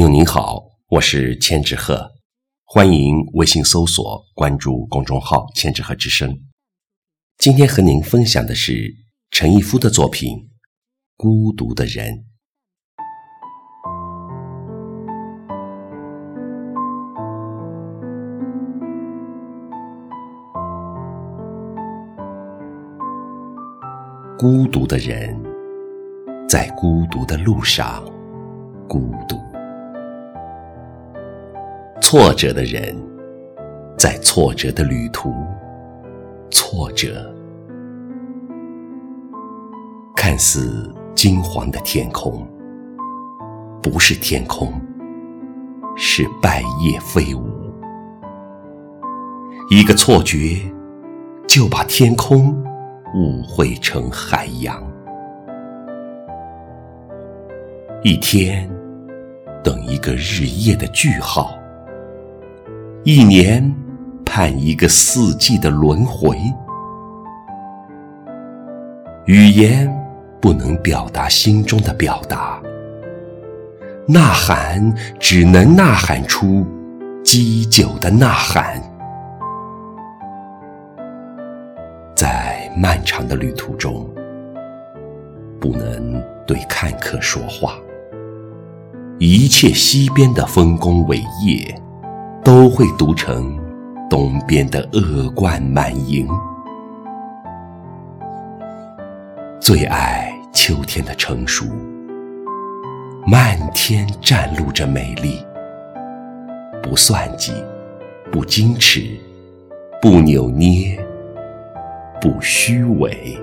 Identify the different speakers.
Speaker 1: 朋友您好，我是千纸鹤，欢迎微信搜索关注公众号“千纸鹤之声”。今天和您分享的是陈逸夫的作品《孤独的人》。孤独的人，在孤独的路上，孤独。挫折的人，在挫折的旅途，挫折。看似金黄的天空，不是天空，是败叶飞舞。一个错觉，就把天空误会成海洋。一天，等一个日夜的句号。一年盼一个四季的轮回，语言不能表达心中的表达，呐喊只能呐喊出积久的呐喊。在漫长的旅途中，不能对看客说话，一切西边的丰功伟业。都会读成东边的恶贯满盈。最爱秋天的成熟，漫天展露着美丽。不算计，不矜持，不扭捏，不虚伪。